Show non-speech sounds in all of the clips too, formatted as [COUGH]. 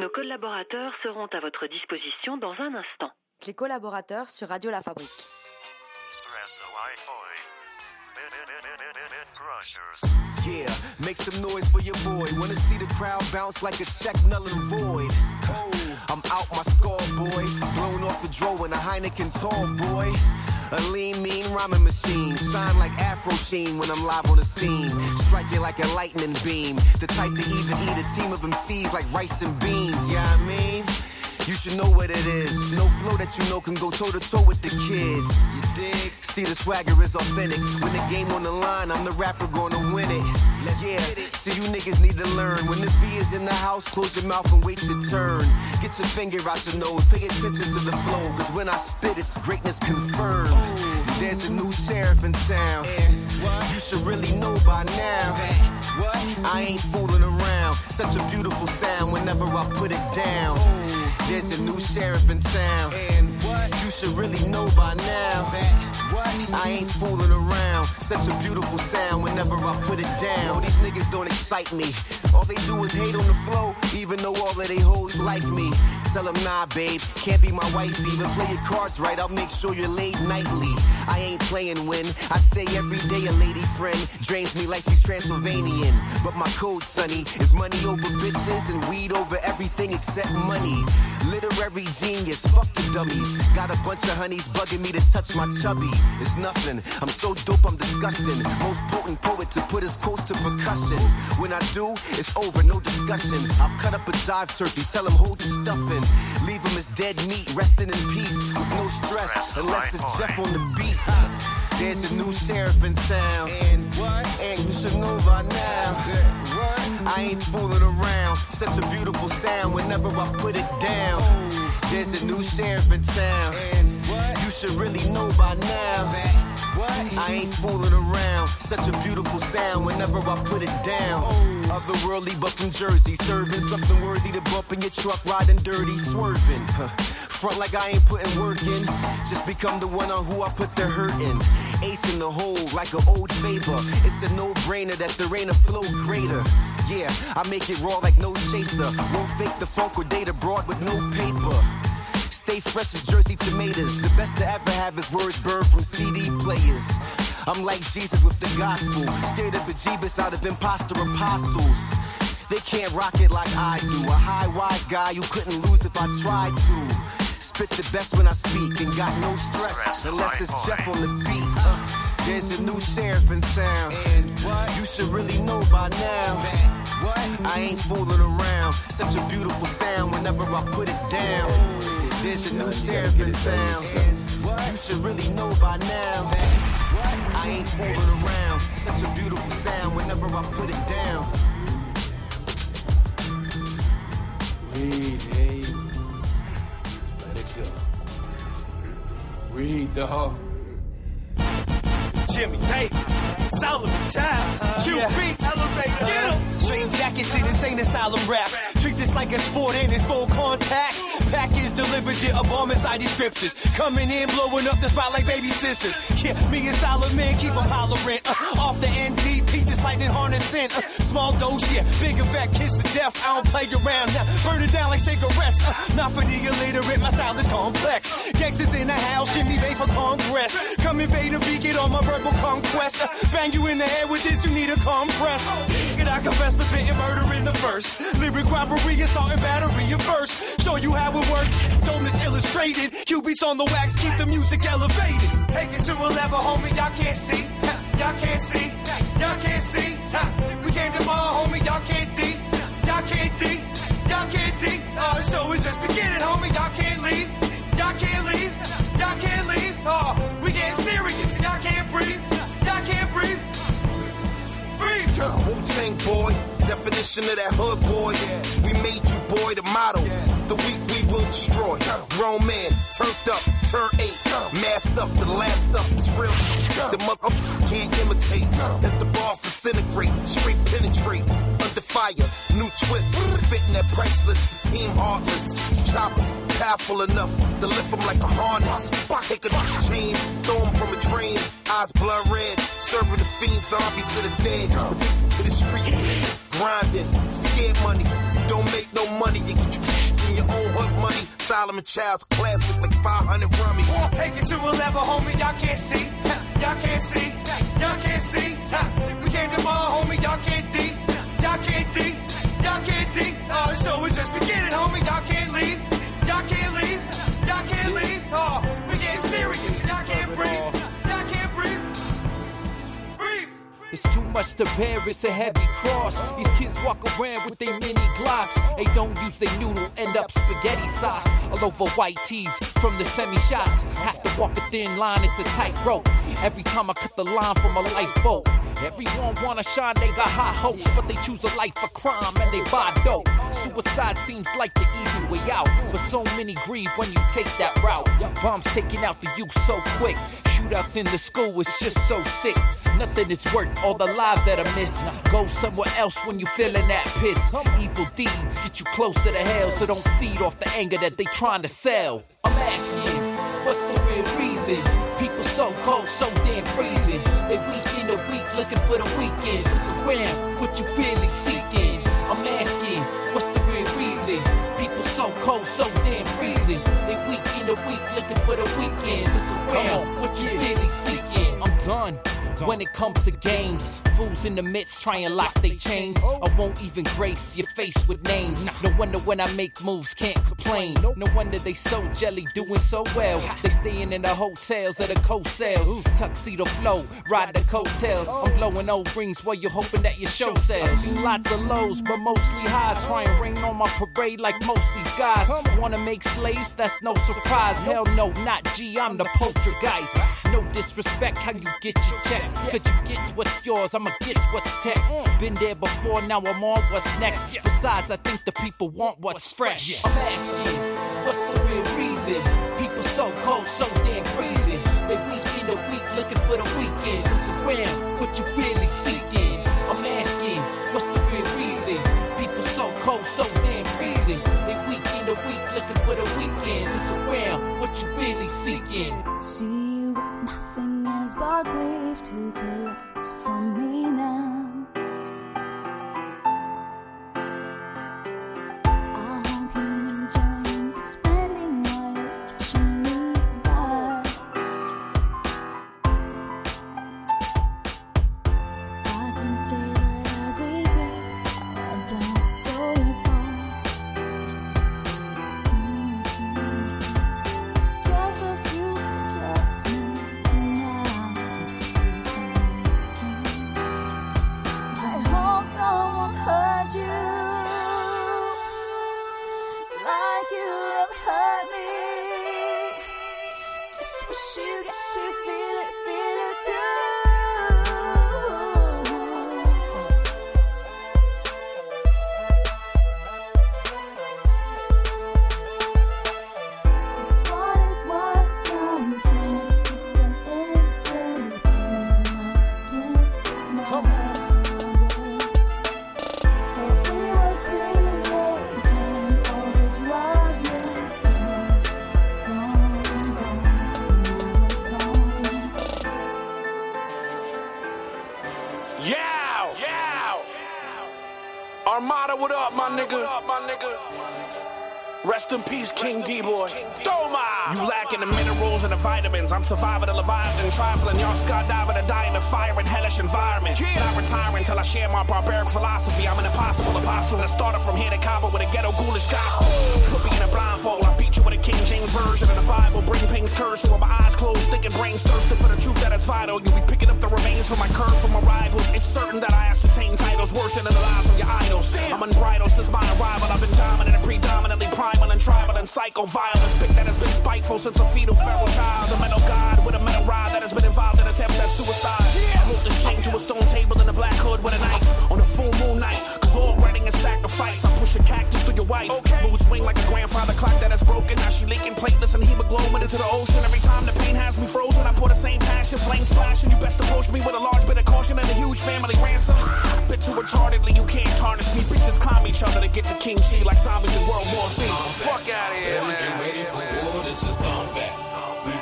Nos collaborateurs seront à votre disposition dans un instant. Les collaborateurs sur Radio La Fabrique. Yeah, make some noise for your boy. Wanna see the crowd bounce like a check null and void. Oh, I'm out my score, boy. Blown off the draw in a Heineken tall, boy. A lean, mean rhyming machine. Shine like Afro Sheen when I'm live on the scene. Strike it like a lightning beam. The type to even eat a team of MCs like rice and beans. Yeah, I mean. You should know what it is. No flow that you know can go toe to toe with the kids. You dig? See the swagger is authentic. When the game on the line, I'm the rapper gonna win it. Let's yeah, it. see you niggas need to learn. When the V is in the house, close your mouth and wait your turn. Get your finger out your nose, pay attention to the flow. Cause when I spit, it's greatness confirmed. There's a new sheriff in town. Eh, you should really know by now. Eh, what? I ain't fooling around. Such a beautiful sound whenever I put it down. Oh. There's a new sheriff in town. And what? You should really know by now. That what? I ain't fooling around. Such a beautiful sound whenever I put it down. These niggas don't excite me. All they do is hate on the flow, even though all of they hoes like me. Tell them, nah, babe, can't be my wifey. But play your cards right, I'll make sure you're laid nightly. I ain't playing when I say every day a lady friend drains me like she's Transylvanian. But my code, sonny, is money over bitches and weed over everything except money. Literary genius, fuck the dummies. Got a bunch of honeys bugging me to touch my chubby. It's nothing. I'm so dope, I'm disgusting. Most potent poet to put his quotes to percussion. When I do, it's over, no discussion. I'll cut up a jive turkey, tell him hold the stuffing. Leave him as dead meat, resting in peace with no stress, unless it's Jeff on the beat. There's a new sheriff in town. And what? And you should know by now. What? I ain't fooling around. Such a beautiful sound whenever I put it down. Oh. There's a new sheriff in town. And what? You should really know by now. I ain't fooling around. Such a beautiful sound whenever I put it down. Otherworldly, but from Jersey. Serving something worthy to bump in your truck, riding dirty, swerving. Huh. Front like I ain't putting work in. Just become the one on who I put the hurt in. Ace in the hole like an old favor. It's a no brainer that there ain't a flow greater. Yeah, I make it raw like no chaser. Won't fake the funk or date abroad with no paper. Stay fresh as Jersey tomatoes. The best to ever have is words burned from CD players. I'm like Jesus with the gospel. Scared of bejeebus out of imposter apostles. They can't rock it like I do. A high wise guy you couldn't lose if I tried to. Spit the best when I speak and got no stress unless it's Jeff on the beat. Uh, there's a new sheriff in town. And what? You should really know by now. What? I ain't fooling around. Such a beautiful sound whenever I put it down. There's a new sheriff in town. You should really know by now. that I ain't fooling around. Such a beautiful sound whenever I put it down. Read, hey. Let it go. Read, dog. Jimmy Davis, Solomon Child, uh, Q yeah. Beats, Elevator, get 'em. Straight jacket shit, this ain't asylum rap. Treat this like a sport and it's full contact. Package delivered, yeah, a bomb inside these scriptures. Coming in, blowing up the spot like baby sisters. Yeah, me and Solomon keep them hollering. Uh, off the ND, lightning harnessing. Uh, small dose, yeah, big effect, kiss to death. I don't play around now. Burn it down like cigarettes. Uh, not for the illiterate, my style is complex. Gangsters in the house, Jimmy Bay for Congress. Come invade a beacon on my verbal conquest. Uh, bang you in the head with this, you need a compress. And I confess for spitting murder in the verse. Lyric robbery, assault and battery in verse. Show you how it works. Don't illustrated. Beats on the wax, keep the music elevated. Take it to a level, homie, y'all can't see. [LAUGHS] Y'all can't see. Y'all can't see. We came to ball, homie, y'all can't D. Y'all can't D. Y'all can't D. Oh, uh, the show is just beginning, homie, y'all can't leave. Y'all can't leave. Y'all can't leave. Oh, we getting serious. Y'all can't breathe. Y'all can't breathe. Breathe. Wu Tang boy, definition of that hood boy. We made you boy the model. The weak we will destroy. Grown man, turned up, turn eight, masked up, the last up is real. The motherfucker can't imitate. As the balls disintegrate, straight penetrate. Under fire, new twist, spitting that priceless. The team heartless, choppers powerful enough to lift them like a harness. Take a chain, throw them from a train, eyes blood red, serving the fiends, zombies of the dead. Addicted to the street, grinding, scared money, Solomon Child's classic, like 500 rummy. Take it to a level, homie, y'all can't see. Y'all can't see. Y'all can't see. We came to ball, homie, y'all can't D. Y'all can't D. Y'all can't D. Oh, the show is just beginning, homie, y'all can't leave. Y'all can't leave. Y'all can't leave. Oh, we getting serious. It's too much to bear, it's a heavy cross. These kids walk around with their mini Glocks. They don't use their noodle, end up spaghetti sauce. All over white tees from the semi shots. Have to walk a thin line, it's a tight rope. Every time I cut the line from a lifeboat. Everyone wanna shine, they got high hopes, but they choose a life of crime and they buy dope. Suicide seems like the easy way out, but so many grieve when you take that route. Bombs taking out the youth so quick. Shootouts in the school is just so sick. Nothing is worth all the lives that are missed. Go somewhere else when you feeling that piss. Evil deeds get you closer to hell, so don't feed off the anger that they trying to sell. I'm asking, what's the real reason? People so cold, so damn freezing. They week in the week looking for the weekends. Around what you really seeking. I'm asking, what's the real reason? People so cold, so damn freezing. They week in the week looking for the weekends. Around what you really seeking. I'm done. When it comes to games, fools in the midst try and lock they chains. I won't even grace your face with names. No wonder when I make moves, can't complain. No wonder they so jelly, doing so well. They staying in the hotels or the coast sales. Tuxedo flow, ride the coattails. I'm blowing old rings while you're hoping that your show sells. Lots of lows, but mostly highs. Try and rain on my parade like most these guys. Wanna make slaves? That's no surprise. Hell no, not G, I'm the poltergeist. No disrespect, how you get your checks. Cause you get what's yours, I'ma get what's text. Mm. Been there before, now I'm on what's next. Besides, I think the people want what's fresh. I'm asking, what's the real reason? People so cold, so damn crazy. They week in the week looking for the weekends. Around what you really seeking. I'm asking, what's the real reason? People so cold, so damn crazy. They week in the week looking for the weekends. Around what you really seeking. See nothing is but grief to collect from me now. Rest in peace, King D-Boy. Doma! You lacking the minerals and the vitamins. I'm surviving the Leviathan, trifling. Y'all skydiving to die in a fire and hellish environment. Not retiring till I share my barbaric philosophy. I'm an impossible apostle that started from here to Cabo with a ghetto ghoulish gospel. Put me in a blindfold. I beat with a King James version of the Bible. Bring pain's curse. So with my eyes closed, thinking brains thirsting for the truth that is vital. You be picking up the remains from my curve from my rivals. It's certain that I ascertain titles worse than the lives of your idols. I'm unbridled since my arrival. I've been dominant and predominantly primal and tribal and psycho violence. Pick that has been spiteful since a fetal feral child. A metal god with a metal rod that has been involved in attempts at suicide. I moved the chain to a stone table in a black hood with a knife on a full moon night. Cause all wedding is sacrifice. I push a cactus through your wife. Mood swing like a grandfather clock that is broken. Now she leaking platelets and hemoglobin into the ocean. Every time the pain has me frozen, I pour the same passion, flames flashing. You best approach me with a large bit of caution and a huge family ransom. I spit too retardedly, you can't tarnish me. Bitches climb each other to get to King She like zombies in World War Z. Fuck out of here, Get man. ready for war, this is combat.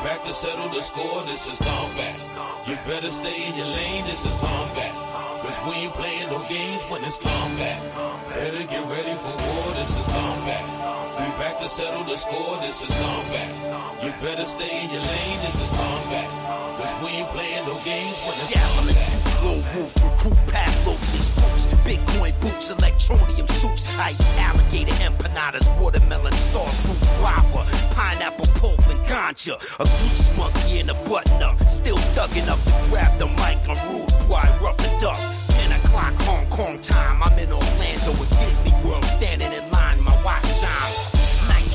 Back to settle the score, this is combat. You better stay in your lane, this is combat. Cause we ain't playing no games when it's combat. Better get ready for war, this is combat. We back to settle the score, this is combat. You better stay in your lane, this is combat. Cause we ain't playing no games when it's combat. Lone wolf, recruit Pablo, these books, Bitcoin electronium suits, ice alligator empanadas, watermelon star fruit, guava, pineapple pulp and ganja, a grease monkey and a button up, still thugging up to grab the mic, I'm rude, boy, rough it up. 10 o'clock Hong Kong time, I'm in Orlando with Disney World, standing in line, my watch chimes.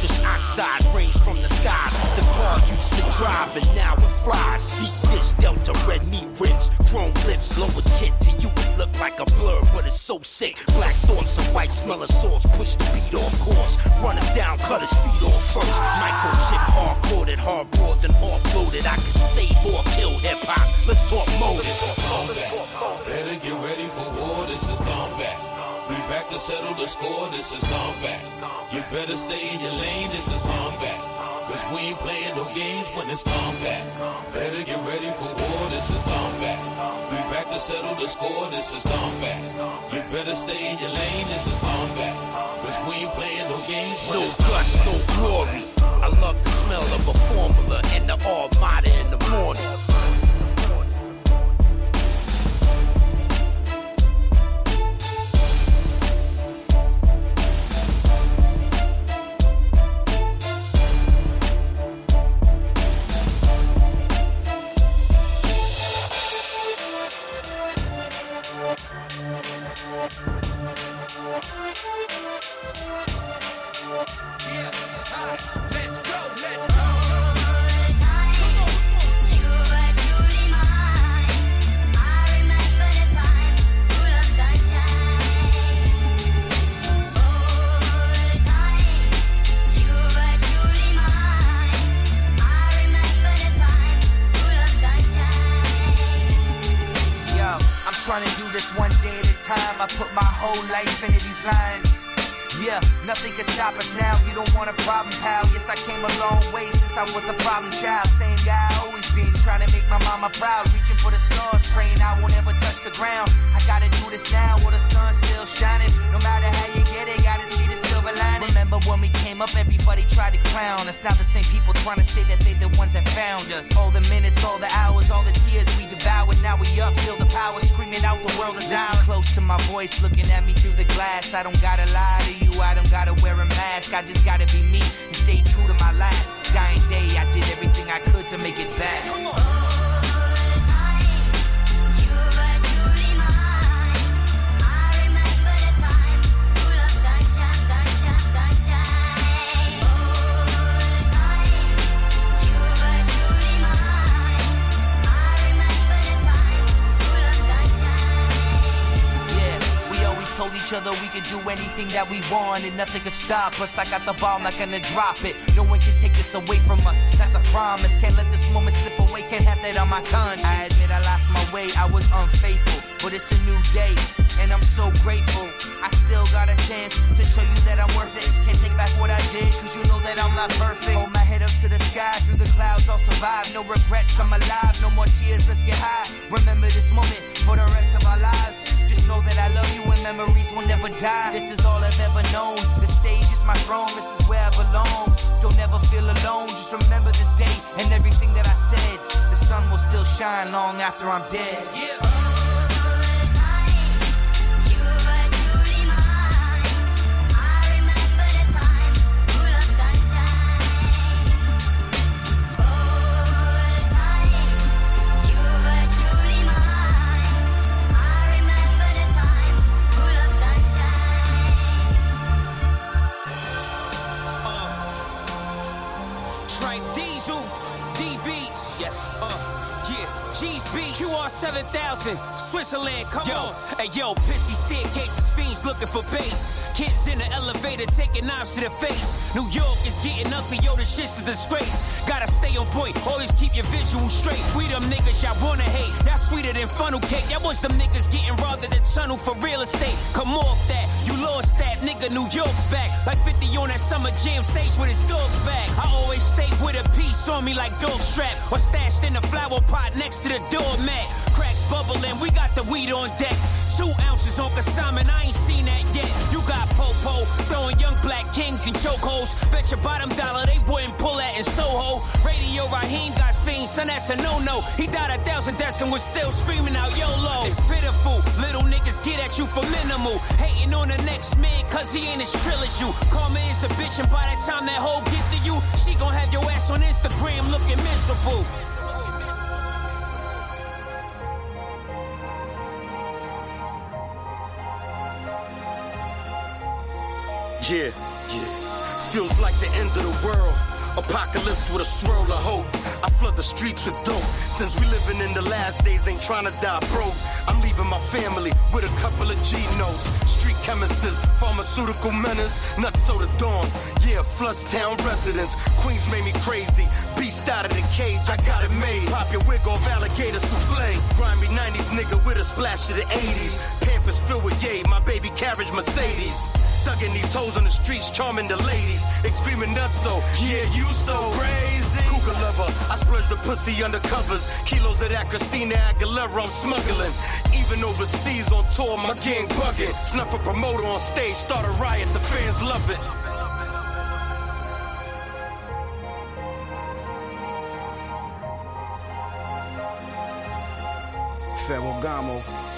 Nitrous oxide rays from the skies. The car used to drive and now it flies. Deep dish delta, red meat ribs, chrome lips, lower kit to you it look like a blur, but it's so sick. Black thorns and white smell of sauce, push the beat off course. Run him down, cut his feet off first. Microchip hard coded, hard boiled and offloaded. I can save or kill hip hop. Let's talk motives. Better get ready for war, this is combat. We back to settle the score, this is combat. You better stay in your lane, this is combat. Cause we ain't playing no games when it's combat. Better get ready for war, this is combat. We back to settle the score, this is combat. You better stay in your lane, this is combat. Cause we ain't playing no games when No it's guts, no glory. I love the smell of a formula and the almighty in the morning. Problem, pal. Yes, I came a long way since I was a problem child. Same guy I always been, trying to make my mama proud. Reaching for the stars, praying I won't ever touch the ground. I gotta do this now while the sun's still shining. No matter how you get it, gotta see the silver lining. Remember when we came up, everybody tried to clown us. Now the same people trying to say that they the ones that found us. All the minutes, all the hours, all the tears we devoured. Now we up, feel the power, screaming out the world is ours. close to my voice, looking at me through the glass. I don't gotta lie to you, I don't gotta wear a mask. I just gotta be me and stay true to my last dying day. I did everything I could to make it back. Each other we could do anything that we want and nothing could stop us. I got the ball, not gonna drop it. No one can take this away from us. That's a promise. Can't let this moment slip away. Can't have that on my conscience. I admit I lost my way. I was unfaithful, but it's a new day, and I'm so grateful. I still got a chance to show you that I'm worth it. Can't take back what I did, cause you know that I'm not perfect. Hold my head up to the sky, through the clouds, I'll survive. No regrets, I'm alive. No more tears, let's get high. Remember this moment for the rest of our lives. Know that I love you and memories will never die. This is all I've ever known. The stage is my throne, this is where I belong. Don't ever feel alone, just remember this day and everything that I said. The sun will still shine long after I'm dead. Tripe 7000, Switzerland, come on. Hey yo, pissy staircases, fiends looking for base. Kids in the elevator taking knives to the face. New York is getting ugly, yo, this shit's a disgrace. Gotta stay on point, always keep your visual straight. We them niggas y'all wanna hate, that's sweeter than funnel cake. That was them niggas getting robbed at the tunnel for real estate. Come off that, you lost that, nigga, New York's back. Like 50 on that summer jam stage with his dog's back. I always stay with a piece on me like dog strap, or stashed in the flower pot next to the doormat. Cracks bubbling, we got the weed on deck. Two ounces on consignment, I ain't seen that yet. You got Popo throwing young black kings in chokeholds. Bet your bottom dollar they wouldn't pull that in Soho. Radio Raheem got fiends, son, that's a no no. He died a thousand deaths and was still screaming out YOLO. It's pitiful, little niggas get at you for minimal. Hating on the next man, cause he ain't as trill as you. Karma is a bitch, and by the time that hoe get to you, she gon' have your ass on Instagram looking miserable. Yeah, yeah. Feels like the end of the world. Apocalypse with a swirl of hope. I flood the streets with dope. Since we living in the last days, ain't trying to die broke. I'm leaving my family with a couple of G notes. Street chemists, pharmaceutical menace, nuts so the dawn. Yeah, flush Town residents. Queens made me crazy. Beast out of the cage, I got it made. Pop your wig off, alligator souffle. Grimy 90s nigga with a splash of the 80s. Pampers filled with yay, my baby carriage Mercedes. Thugging these hoes on the streets, charming the ladies. Screaming nuts so, yeah, you so crazy. Cougar lover, I splurge the pussy under covers. Kilos of that Christina Aguilera I'm smuggling. Even overseas on tour, my gang bugging. Snuff a promoter on stage, start a riot, the fans love it. Ferragamo.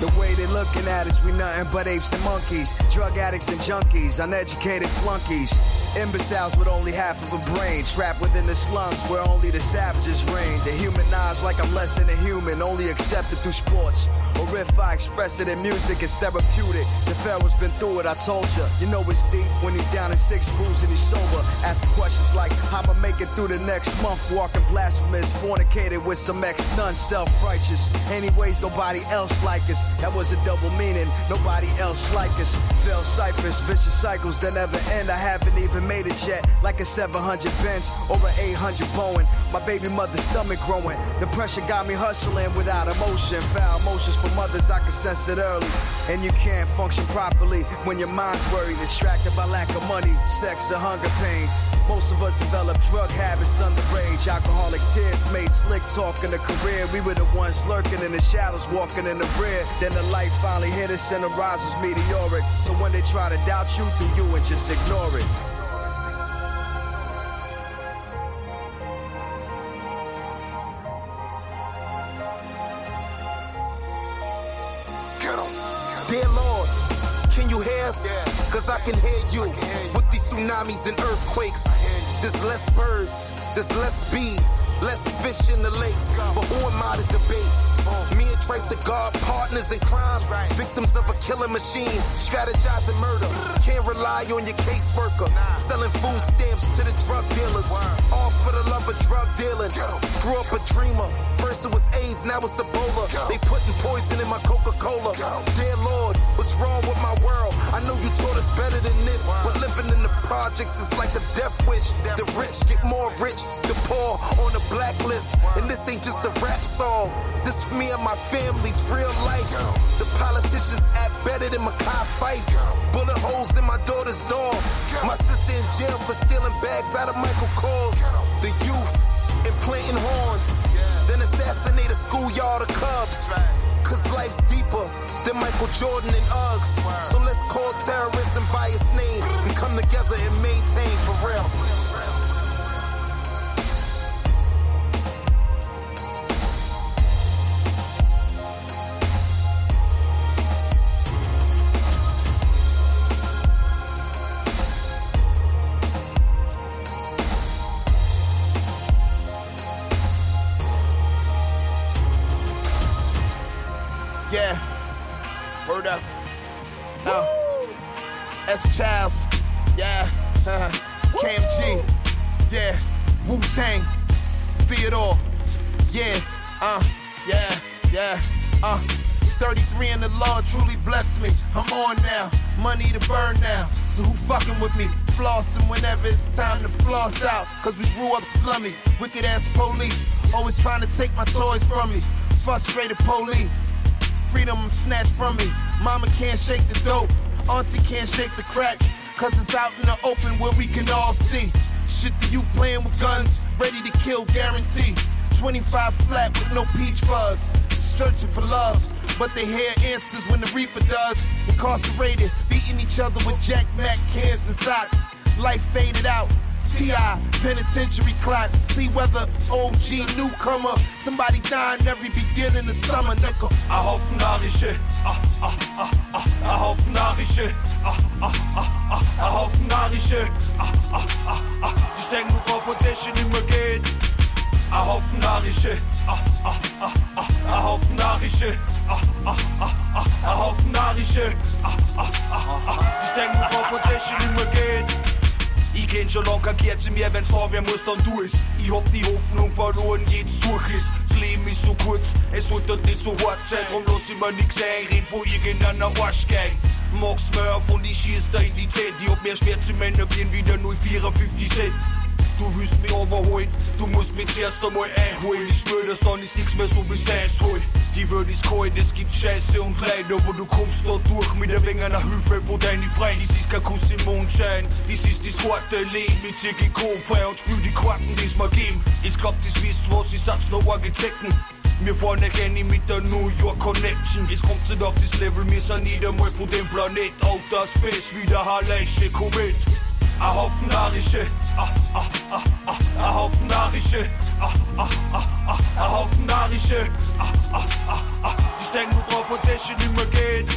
The way they looking at us, we nothing but apes and monkeys. Drug addicts and junkies, uneducated flunkies. Imbeciles with only half of a brain. Trapped within the slums where only the savages reign. Dehumanized like I'm less than a human, only accepted through sports. Or if I express it in music, it's therapeutic. The Pharaoh's been through it, I told ya. You know it's deep when he's down in six booze and he's sober. Asking questions like, I'ma make it through the next month? Walking blasphemous, fornicated with some ex-nuns, self-righteous. Anyways, nobody else like us. That was a double meaning. Nobody else like us. Fell ciphers, vicious cycles that never end. I haven't even made it yet. Like a 700 Benz or an 800 Boeing. My baby mother's stomach growing. The pressure got me hustling without emotion. Foul motions for mothers, I can sense it early. And you can't function properly when your mind's worried, distracted by lack of money, sex, or hunger pains. Most of us develop drug habits under rage. Alcoholic tears made slick talking a career. We were the ones lurking in the shadows, walking in the rear. Then the light finally hit us and the rise was meteoric. So when they try to doubt you, do you and just ignore it. Tsunamis and earthquakes. There's less birds, there's less bees, less fish in the lakes. But who am I to debate? Me and Trape the guard partners in crime, victims of a killing machine, strategizing murder. Can't rely on your caseworker, selling food stamps to the drug dealers. All for the love of drug dealing. Grew up a dreamer. First it was AIDS, now it's Ebola. They putting poison in my Coca-Cola. Dear Lord, what's wrong with my world? I know you taught us better than this, but living in the projects is like a death wish. The rich get more rich, the poor on the And this ain't just a rap song. This for me and my family's real life. The politicians act better than Makai Fife. Bullet holes in my daughter's door. My sister in jail for stealing bags out of Michael Kors. The youth implanting horns. Then assassinate a schoolyard of cubs. Cause life's deeper than Michael Jordan and Uggs. So let's call terrorism by its name and come together and maintain for real. From me. Frustrated police freedom snatched from me. Mama can't shake the dope, auntie can't shake the crack. Cause it's out in the open where we can all see. Shit, the youth playing with guns, ready to kill, guarantee. 25 flat with no peach fuzz, searching for love. but they hear answers when the Reaper does. Incarcerated, beating each other with Jack Mac cans and socks. Life faded out. T.I. penitentiary clots. See whether OG newcomer. Somebody dying every beginning of summer, nigga. I hope narische. Ah, ah, ah, ah. I hope narische. Ah, ah, ah, ah. I hope narische. Ah, ah, ah, ah. Ich denk nur drauf, was nicht mehr geht. I hope narische. Ah, ah, ah, ah. I hope narische. Ah, ah, ah, ah. I hope narische. Ah, ah, ah, ah. Ich denk nur drauf, was nicht mehr geht. Kenn schon locker gehört zu mir, wenn's da wer muss, dann tu es. Ich hab die Hoffnung verloren, jetzt such es. Das Leben ist so kurz, es sollte nicht so hart sein, drum lass ich mir nix einreden, wo irgendeiner Arsch geil. Max Murph und ich schieß da in die Zeit, ich hab mehr schwer zu Männer, bin wieder 054 Cent. Du willst mich overholen, Du musst mich zuerst einmal einholen. Ich afhovedet dass smøtter ist nichts mehr so så bliver sagshoved De vil de skøj, det skib chasse und rede aber du kommst da durch mit der vingerne af hyfe Hvordan i fred, de sidst kan kunne se morgentjen De sidst de sorte len Mit tjek und kron, die jeg die es mir geben. smag gem I skrop was, ich sag's noch sats når Wir fahren euch erkennen mit der New York Connection. Es kommt nicht auf das Level, wir sind nicht einmal von dem Planet. Outer Space wie der Halleische Komet. Ein Haufen Narische, ah, ah, ah, ah, ein Haufen Narische, ah, ah, ah, ah, ein Haufen Narische, ah, ah, ah, ah. Ich denk nur drauf, was es nicht mehr geht.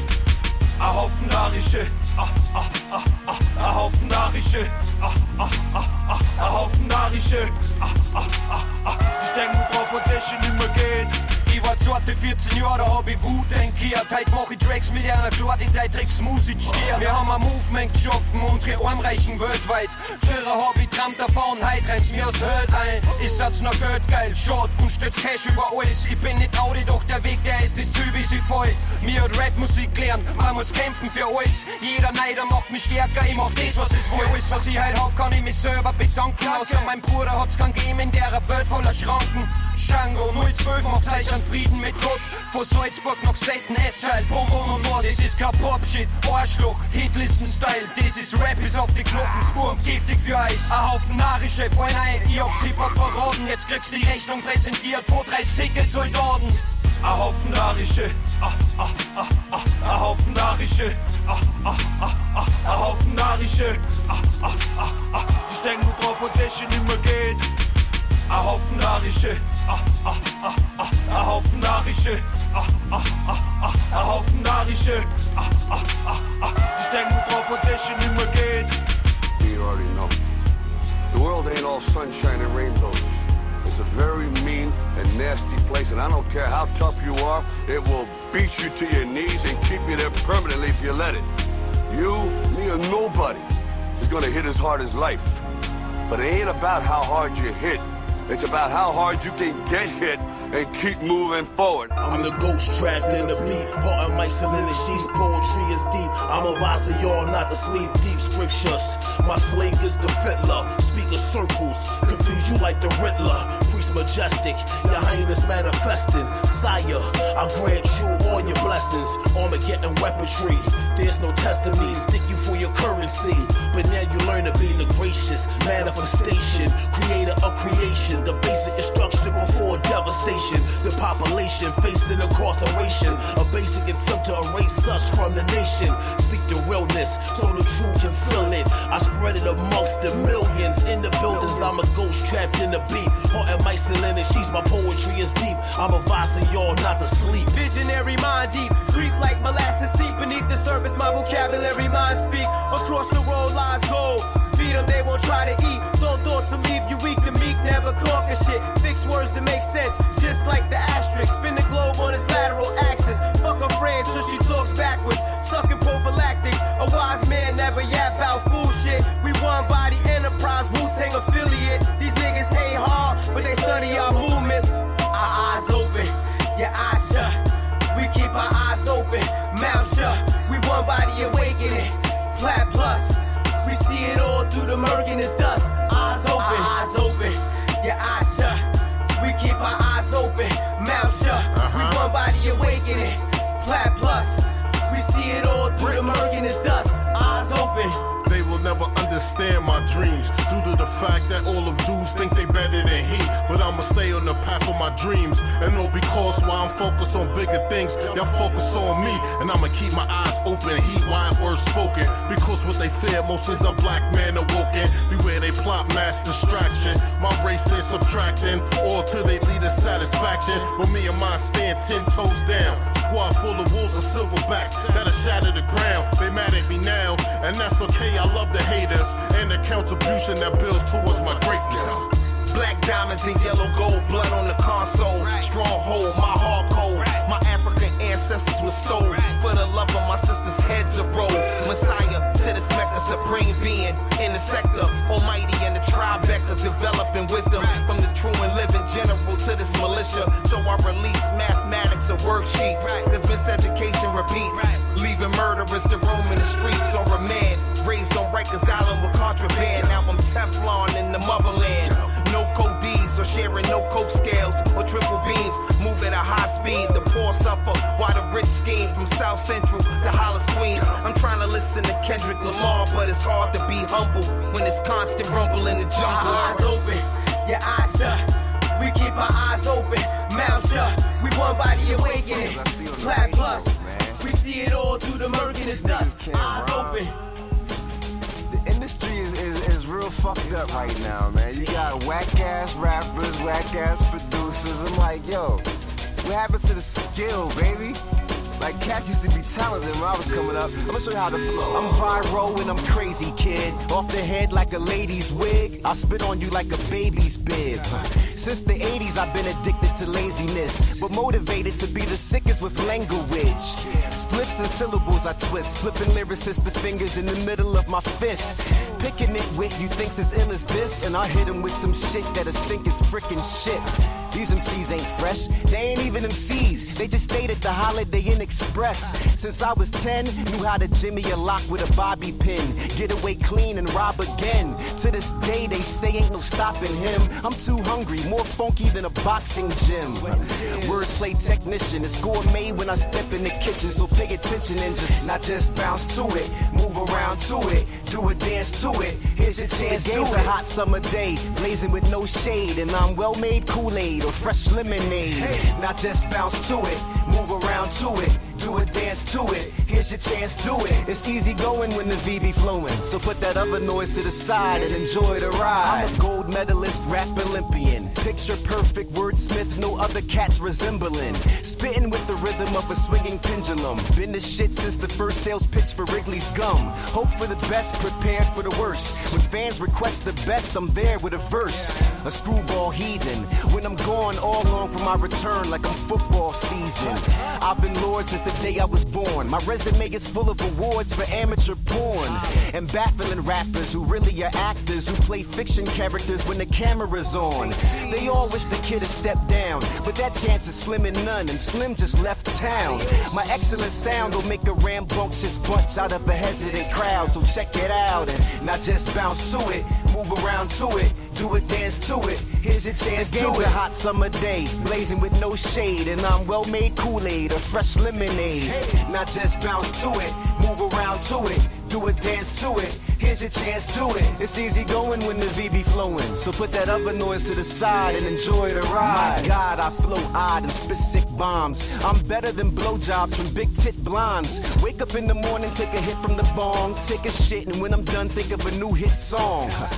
Ein Haufen Narische, ah, ah, ah, ah, ein Haufen Narische, ah, ah, ah, ah, ein Haufen Narische, ah, ah, ah, ah. Ich denk nur drauf, was es nicht mehr geht. Ich war zarte 14 Jahre, hab ich Wut entgehrt. Heute mach ich Tracks mit einer klar, die drei Tricks muss ich stehen. Wir haben ein Movement geschaffen, unsere Arm reichen weltweit. Früher hab ich Tram davon, heute reiß mir aus Hört ein. Ich satz noch Geld geil, Shot und stütz Cash über alles. Ich bin nicht Audi, doch der Weg, der ist das Ziel, wie sie voll. Mir hat Rap-Musik lernen, man muss kämpfen für alles. Jeder Neider macht mich stärker, ich mach das, was es will. Alles, was ich heute hab, kann ich mich selber bedanken. Außer mein Bruder hat's kein gegeben in der Welt voller Schranken. Shango 012 macht Zeichen an Frieden mit Gott. Von Salzburg nach Stetten, S-Child, Bonbon und Mord. Das ist kein Pop-Shit, Arschloch, Hitlisten-Style. Das ist Rap bis auf die Glocken, Spurm, giftig für Eis. Ein Haufen narische Freunde, ich hab's Hip-Hop verraten. Jetzt kriegst du die Rechnung präsentiert vor drei sicke Soldaten. Ein Haufen Narische, ah, ah, ah, ah, ein Haufen Narische, ah, ah, ah, ah, ein Haufen Narische, ah, ah, ah, ah. Ich denk nur drauf, was es mehr geht. Ein Haufen Narische, ah, ah, ah, ah, Haufen ah, ein Haufen ah. Ich denk nur drauf, mehr geht. You already know. The world ain't all sunshine and rainbows. It's a very mean and nasty place, and I don't care how tough you are, it will beat you to your knees and keep you there permanently if you let it. You, me, or nobody is gonna hit as hard as life. But it ain't about how hard you hit. It's about how hard you can get hit and keep moving forward. I'm the ghost trapped in the beat. Mice in the sheets, poetry is deep. I'm a wise y'all not to sleep deep scriptures. My sling is the fiddler. Speak of circles, confuse you like the Riddler. Majestic, your highness manifesting. Sire, I grant you all your blessings. Armageddon weaponry. There's no test of me. Stick you for your currency. But now you learn to be the gracious manifestation. Creator of creation. The basic instruction before devastation. The population facing incarceration. A basic attempt to from the nation. Speak the realness so the truth can feel it. I spread it amongst the millions in the buildings. I'm a ghost trapped in the beat. And mice and linen sheets. My poetry is deep. I'm advising y'all not to sleep. Visionary mind deep, creep like molasses seep beneath the surface. My vocabulary mind speak across the road lies gold. Feed them, they won't try to eat. Throw thought to leave you weak. The meek never conquer shit. Fix words that make sense, just like the asterisk. Spin the globe on its lateral axis. Friend till she talks backwards. Sucking prophylactics. A wise man never yap out fool shit. We one body enterprise, Wu Tang affiliate. These niggas hate hard, but they study our movement. Our eyes open, your eyes shut. We keep our eyes open, mouth shut. We one body awakening. Plat plus. We see it all through the murk and the dust. Eyes open, eyes open, your eyes shut. We keep our eyes open, mouth shut. We uh-huh. one body awakening. Plat plus. We see it all through the murk and the dust. Eyes open. They will never stand my dreams due to the fact that all of dudes think they better than he. But I'ma stay on the path of my dreams, and all because while I'm focused on bigger things, y'all focus on me, and I'ma keep my eyes open, heed wide words spoken. Because what they fear most is a black man awoken. Beware they plot mass distraction. My race they're subtracting, all till they lead to satisfaction. When me and mine stand ten toes down, squad full of wolves and silverbacks that'll shatter the ground. They mad at me now, and that's okay. I love the haters and the contribution that builds towards my greatness. Black diamonds and yellow gold, blood on the console. Stronghold, my heart cold. My African ancestors were stolen for the love of my sister's heads of roll. Messiah to this Mecca, supreme being in the sector. Almighty and the Tribeca, developing wisdom from the true and living general to this militia. So I release mathematics and worksheets. Cause miseducation repeats, leaving murderers to roam in the streets on remand. Raised on Rikers Island with contraband. Now I'm Teflon in the motherland. No codees or sharing no coke scales or triple beams. Move at a high speed. The poor suffer while the rich scheme from South Central to Hollis, Queens. I'm trying to listen to Kendrick Lamar, but it's hard to be humble when it's constant rumble in the jungle. Our eyes open, your eyes shut. We keep our eyes open, mouth shut. We one body awakening. black plus, we see it all through the murk and its dust. Eyes open. Industry is, is, is real fucked up right now, man. You got whack ass rappers, whack ass producers. I'm like, yo, what happened to the skill, baby? Like cats used to be talented when I was coming up. I'm gonna show you how to flow. I'm viral and I'm crazy, kid. Off the head like a lady's wig. I spit on you like a baby's bib. Since the 80s, I've been addicted to laziness, but motivated to be the sickest with language. Splits and syllables I twist, flipping lyricists the fingers in the middle of my fist. Picking it with you thinks as ill as this, and I hit him with some shit that'll sink his frickin' ship. These MCs ain't fresh, they ain't even MCs. They just stayed at the Holiday Inn Express. Since I was 10, knew how to jimmy a lock with a bobby pin. Get away clean and rob again. To this day, they say ain't no stopping him. I'm too hungry, more funky than a boxing gym. Wordplay technician, it's gourmet when I step in the kitchen. So pay attention and just not just bounce to it, move around to it, do a dance to it. Here's your chance. The game's a hot summer day, blazing with no shade, and I'm well-made Kool-Aid or fresh lemonade. Not just bounce to it, move around to it. Do a dance to it. Here's your chance, do it. It's easy going when the V flowing. So put that other noise to the side and enjoy the ride. Medalist, rap Olympian. Picture perfect wordsmith, no other cats resembling. Spitting with the rhythm of a swinging pendulum. Been the shit since the first sales pitch for Wrigley's gum. Hope for the best, prepared for the worst. When fans request the best, I'm there with a verse. A screwball heathen. When I'm gone, all along for my return, like I'm football season. I've been Lord since the day I was born. My resume is full of awards for amateur porn. And baffling rappers who really are actors who play fiction characters when the camera's on. They all wish the kid had stepped down, but that chance is slim and none, and Slim just left town. My excellent sound will make a rambunctious bunch out of a hesitant crowd, so check it out and not just bounce to it, move around to it, do a dance to it. Here's your chance, do it. a hot summer day, blazing with no shade, and I'm well-made Kool-Aid or fresh lemonade. Not just bounce to it, move around to it, do a dance to it. Here's your chance, do it. It's easy going when the V be flowing. So put that other noise to the side and enjoy the ride. My God, I flow odd and spit sick bombs. I'm better than blowjobs from big tit blondes. Wake up in the morning, take a hit from the bong, take a shit, and when I'm done, think of a new hit song.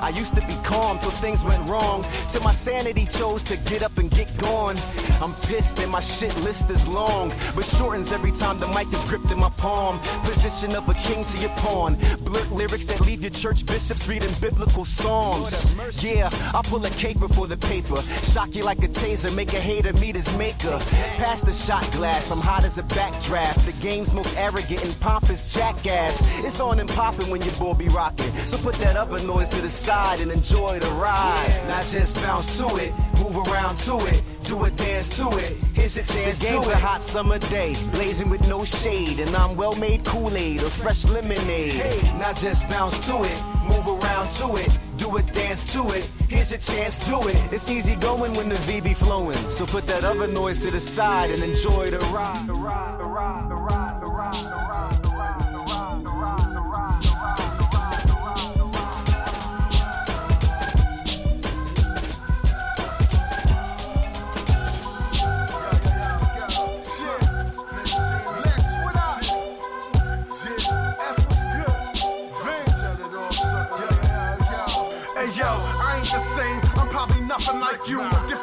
I used to be calm till things went wrong, till my sanity chose to get up and get gone. I'm pissed and my shit list is long, but shortens every time the mic is gripped in my palm. Position of a king to your pawn. Blurt lyrics that leave your church bishops reading biblical psalms. Yeah, I pull a caper for the paper. Shock you like a taser, make a hater meet his maker. Pass the shot glass, I'm hot as a backdraft. The game's most arrogant and pompous jackass. It's on and popping when your boy be rocking. So put that other noise to the side side and enjoy the ride. Not just bounce to it, move around to it, do a dance to it. Here's a chance the game's to it. a hot summer day, blazing with no shade, and I'm well made Kool Aid or fresh lemonade. Hey. Not just bounce to it, move around to it, do a dance to it. Here's a chance, do it. It's easy going when the V be flowing, so put that other noise to the side and enjoy the ride. The ride, the ride, the ride, the ride, the ride.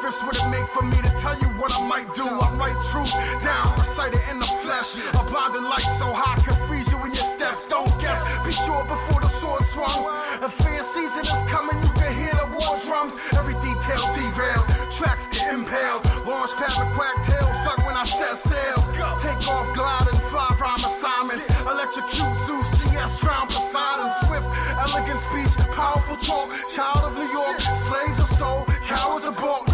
Difference would it make for me to tell you what I might do? I write truth down, recite it in the flesh. A blinding light so high freeze you in your steps. Don't guess, be sure before the sword swung. A fair season is coming, you can hear the war drums. Every detail derailed, tracks get impaled. Launch pad with crack tails, stuck when I set sail. Take off, glide, and fly rhyme assignments. Electrocute Zeus, GS, Drown, Poseidon. Swift, elegant speech, powerful talk. Child of New York, slaves of soul, cowards of bulk.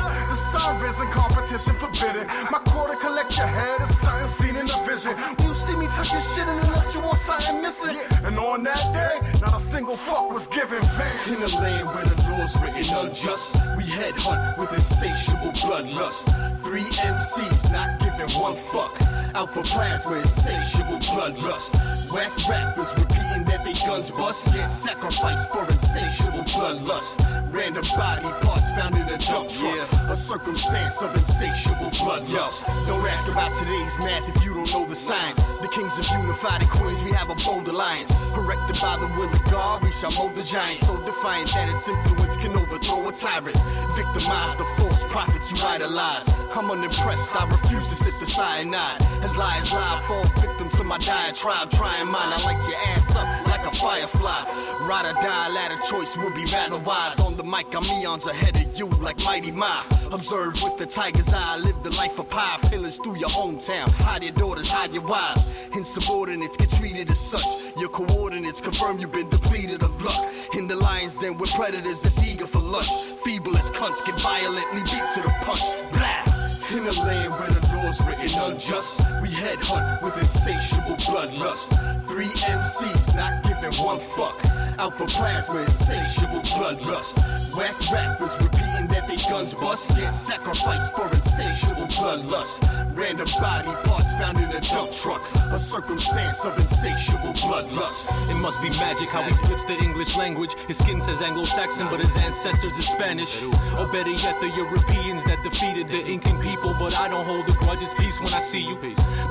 The risen, competition forbidden. My quarter collect your head is something seen in the vision. When you see me touch your shit and unless you want something missing. And on that day, not a single fuck was given. In a land where the law's written unjust, we headhunt with insatiable bloodlust. Three MCs not giving one fuck. Alpha plasma, insatiable bloodlust. Whack rappers repeating that they guns bust. Get sacrificed for insatiable bloodlust. Random body parts found in a dump truck. A circumstance of insatiable bloodlust. Don't ask about today's math if you don't know the science. The kings of unified and queens, we have a bold alliance. Erected by the will of God, we shall mold the giant. So defiant that its influence can overthrow a tyrant. Victimize the false prophets you idolize. I'm unimpressed, I refuse to sit the cyanide. As lies lie, fall victims to my diatribe. Trying mine, I light your ass up like a firefly. Ride or die, ladder choice will be rather wise. On the mic, I'm eons ahead of you like Mighty Ma. Observe with the tiger's eye, live the life of Pi. Pillars through your hometown, hide your daughters, hide your wives. Insubordinates get treated as such. Your coordinates confirm you've been depleted of luck. In the lion's den with predators that's eager for lunch. Feeble as cunts get violently beat to the punch. Blah! In a land where the written unjust, we headhunt with insatiable bloodlust. Three MCs not giving one fuck. Alpha plasma, insatiable bloodlust. Whack rappers repeating that they guns bust. Get sacrificed for insatiable bloodlust. Random body parts found in a dump truck. A circumstance of insatiable bloodlust. It must be magic how he flips the English language. His skin says Anglo-Saxon, but his ancestors is Spanish. Or better yet, the Europeans that defeated the Incan people. But I don't hold a grudge, it's peace when I see you.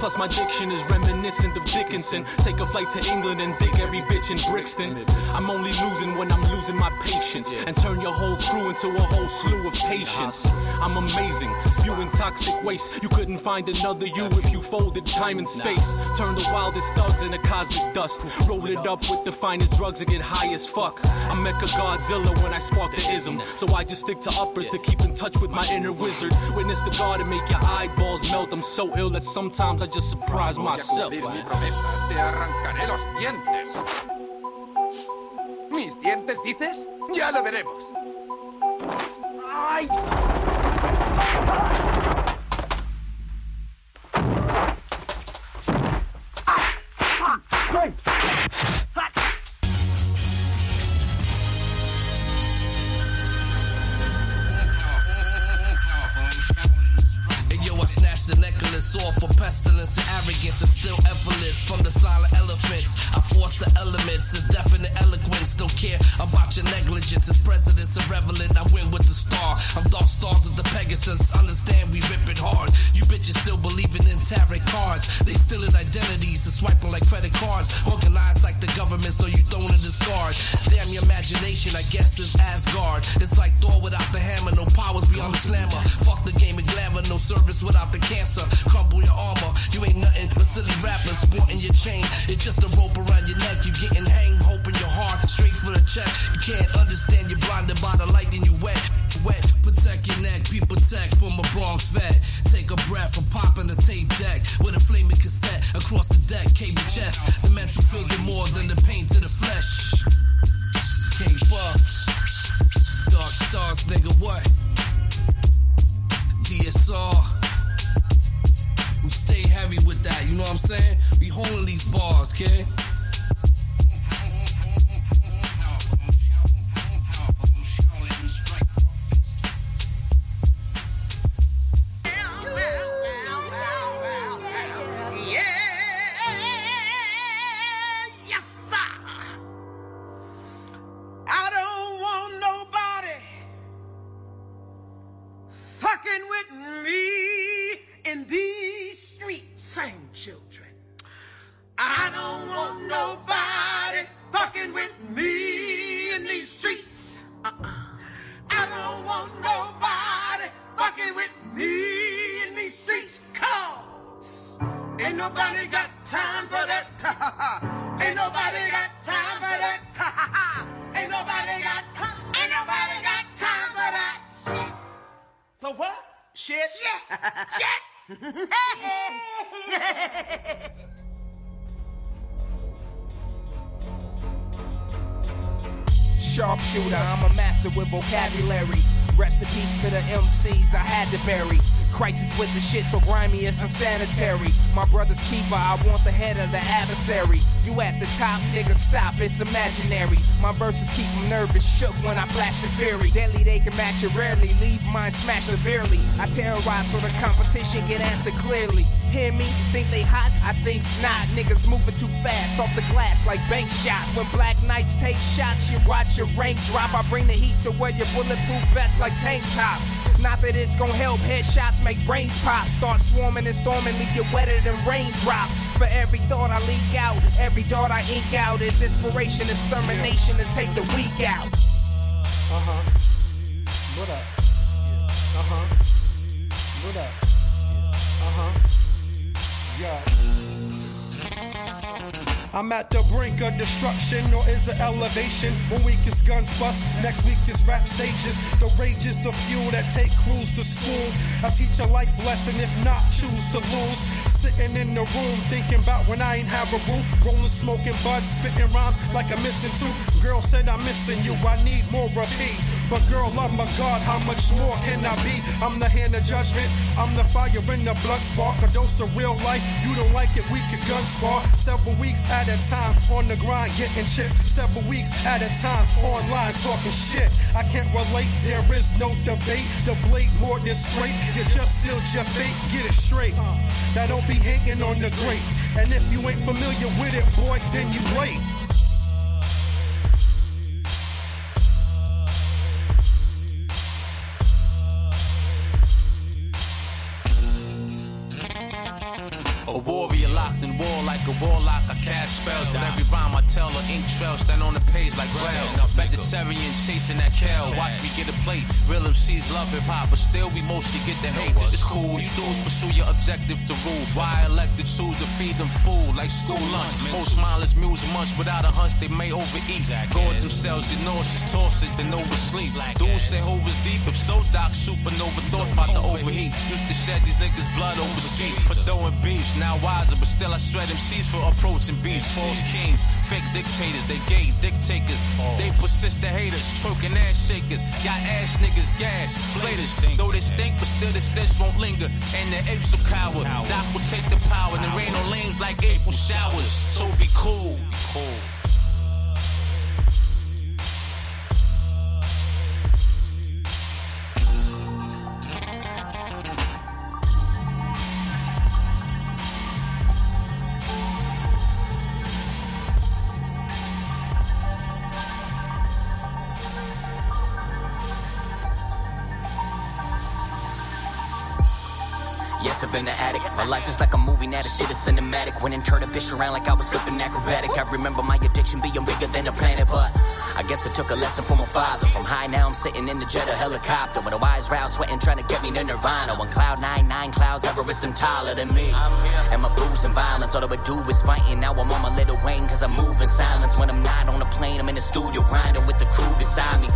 Plus my diction is reminiscent of Dickinson. Take a flight to England and dig every bitch in Brixton. I'm only losing when I'm losing my patience. And turn your whole crew into a whole slew of patience. I'm amazing, spewing toxic waste. You couldn't find another you if you folded time and space. Turn the wildest thugs into cosmic dust. Roll it up with the finest drugs and get high as fuck. I'm Mecha Godzilla when I spark the ism. So I just stick to uppers to keep in touch with my inner wizard. Witness the God and make your eyeballs melt. I'm so ill that sometimes I just surprise myself. mi promesa, te arrancaré los dientes. ¿Mis dientes dices? Ya lo veremos. ¡Ay! Arrogance and still effortless from the silent elephants. I force the elements, it's definite eloquence. Don't care about your negligence. As president's irrelevant, I win with the star. I'm dark stars with the Pegasus. Understand we rip it hard. You bitches still believing in tarot cards. They stealing identities and swiping like credit cards. Organized like the government, so you don't discard. Damn your imagination, I guess is Asgard. It's like Thor without the hammer, no powers beyond the slammer. Fuck the game of glamour, no service without the cancer. Rappers sporting your chain. It's just a rope around your neck, you getting the MCs I had to bury. Crisis with the shit so grimy it's unsanitary. My brother's keeper, I want the head of the adversary. You at the top, nigga, stop, it's imaginary. My verses keep them nervous, shook when I flash the fury. Deadly, they can match it rarely, leave mine smashed severely. I terrorize so the competition get answered clearly. Hear me? Think they hot? I think's not. Niggas moving too fast off the glass like bank shots. When black knights take shots, you watch your rank drop. I bring the heat, so wear your bulletproof vest like tank tops. Not that it's gonna help, headshots make brains pop. Start swarming and storming, leave you wetter than raindrops. For every thought I leak out, every dart I ink out is inspiration, extermination to take the weak out. Uh huh. What up? Uh huh. What up? Uh huh. I'm at the brink of destruction, or is it elevation? One week is guns bust, next week is rap stages. The rage is the fuel that take crews to school. I teach a life lesson, if not, choose to lose. Sitting in the room, thinking about when I ain't have a roof. Rolling, smoking buds, spitting rhymes like a missing tooth. Girl said I'm missing you, I need more of. But girl, oh my God, how much more can I be? I'm the hand of judgment, I'm the fire in the blood spark. A dose of real life, you don't like it, we can gun spar. Several weeks at a time, on the grind, getting chips. Several weeks at a time, online, talking shit. I can't relate, there is no debate. The blade more than straight, you just sealed your fate, get it straight. Now don't be hating on the great. And if you ain't familiar with it, boy, then you late. Cast spells with every rhyme I tell. An ink trail stand on the page like braille. Vegetarian chasing that kale. Watch me get a plate. Real MCs love hip hop, but still we mostly get the hate. It's cool. You dudes pursue your objective to rule. Why I elected to to feed them food like school lunch. Most mindless mules munch without a hunch they may overeat. Gorge themselves, get nauseous, toss it, then oversleep. Dudes say Hover's deep. If so, Doc, supernova thoughts about to overheat. Used to shed these niggas blood overseas for throwing beefs. Now wiser, but still I shred MCs for approaching beats. False kings, fake dictators, they gay dictators. They persist the haters, choking ass shakers. Got ass niggas gas, flaters. Though they stink, but still the stench won't linger. And the apes will cower. Doc will take the power. And rain on lanes like April showers. So be cool. Be cool. My life is like a movie, now the shit is cinematic. Went and turned a bitch around like I was flipping acrobatic. I remember my addiction being bigger than the planet, but I guess I took a lesson from my father. From high now, I'm sitting in the jet of helicopter with a wise route, sweating, trying to get me to Nirvana. On cloud nine, nine clouds, Everest, I'm taller than me. And my booze and violence, all I would do is fighting. Now I'm on my little Wayne, cause I'm moving silence. When I'm not on a plane, I'm in the studio grinding with the crew beside me.